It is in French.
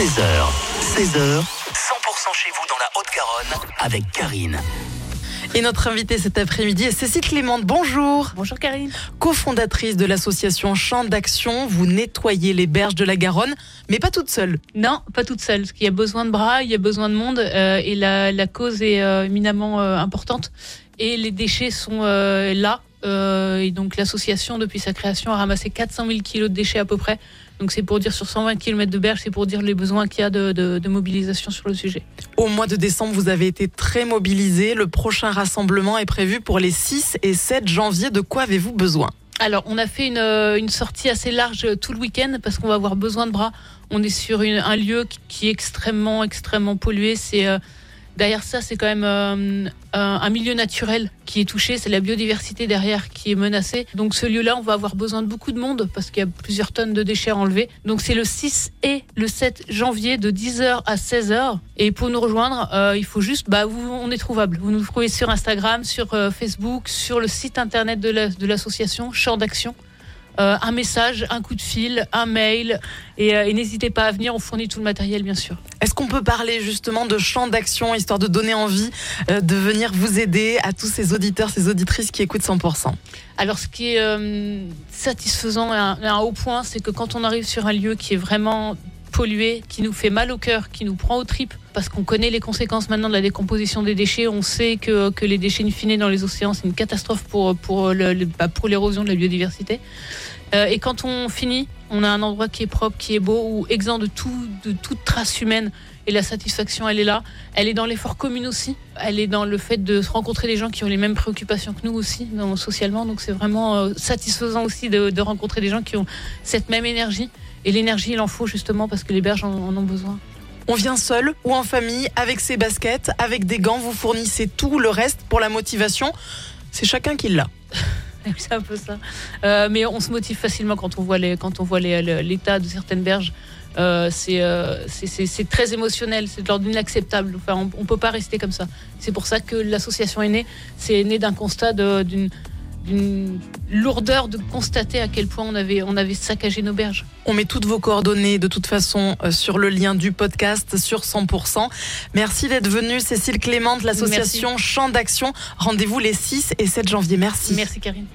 16h, 16h, 100% chez vous dans la Haute-Garonne avec Karine. Et notre invitée cet après-midi est Cécile Clémente. Bonjour. Bonjour Karine. Cofondatrice de l'association Champ d'Action, vous nettoyez les berges de la Garonne, mais pas toute seule. Non, pas toute seule. Parce qu'il y a besoin de bras, il y a besoin de monde euh, et la, la, cause est euh, éminemment euh, importante. Et les déchets sont euh, là. Euh, et donc l'association, depuis sa création, a ramassé 400 000 kilos de déchets à peu près. Donc c'est pour dire sur 120 km de berges, c'est pour dire les besoins qu'il y a de, de, de, mobilisation sur le sujet. Au mois de décembre, vous avez été très mobilisé. Le prochain rassemblement est prévu pour les 6 et 7 janvier. De quoi avez-vous besoin? Alors, on a fait une, une, sortie assez large tout le week-end parce qu'on va avoir besoin de bras. On est sur une, un lieu qui, qui, est extrêmement, extrêmement pollué. C'est euh, derrière ça, c'est quand même euh, un milieu naturel qui est touché, c'est la biodiversité derrière qui est menacée. Donc ce lieu-là, on va avoir besoin de beaucoup de monde parce qu'il y a plusieurs tonnes de déchets à enlever. Donc c'est le 6 et le 7 janvier de 10h à 16h. Et pour nous rejoindre, euh, il faut juste, bah, on est trouvable. Vous nous trouvez sur Instagram, sur euh, Facebook, sur le site internet de l'association la, Champ d'Action. Euh, un message, un coup de fil, un mail. Et, euh, et n'hésitez pas à venir, on fournit tout le matériel, bien sûr. Est-ce qu'on peut parler justement de champ d'action, histoire de donner envie euh, de venir vous aider à tous ces auditeurs, ces auditrices qui écoutent 100% Alors, ce qui est satisfaisant et un, un haut point, c'est que quand on arrive sur un lieu qui est vraiment pollué, qui nous fait mal au cœur, qui nous prend aux tripes, parce qu'on connaît les conséquences maintenant de la décomposition des déchets. On sait que, que les déchets in fine dans les océans, c'est une catastrophe pour, pour, le, bah pour l'érosion de la biodiversité. Euh, et quand on finit, on a un endroit qui est propre, qui est beau, ou exempt de, tout, de toute trace humaine. Et la satisfaction, elle est là. Elle est dans l'effort commun aussi. Elle est dans le fait de rencontrer des gens qui ont les mêmes préoccupations que nous aussi, socialement. Donc c'est vraiment euh, satisfaisant aussi de, de rencontrer des gens qui ont cette même énergie. Et l'énergie, il en faut justement parce que les berges en, en ont besoin. On vient seul ou en famille, avec ses baskets, avec des gants, vous fournissez tout le reste pour la motivation. C'est chacun qui l'a. c'est un peu ça. Euh, mais on se motive facilement quand on voit les, quand on voit l'état de certaines berges. Euh, c'est euh, très émotionnel, c'est de l'ordre d'inacceptable. Enfin, on ne peut pas rester comme ça. C'est pour ça que l'association est née. C'est né d'un constat d'une d'une lourdeur de constater à quel point on avait, on avait saccagé nos berges. On met toutes vos coordonnées de toute façon euh, sur le lien du podcast sur 100%. Merci d'être venue Cécile Clément de l'association Champ d'Action. Rendez-vous les 6 et 7 janvier. Merci. Merci Karine.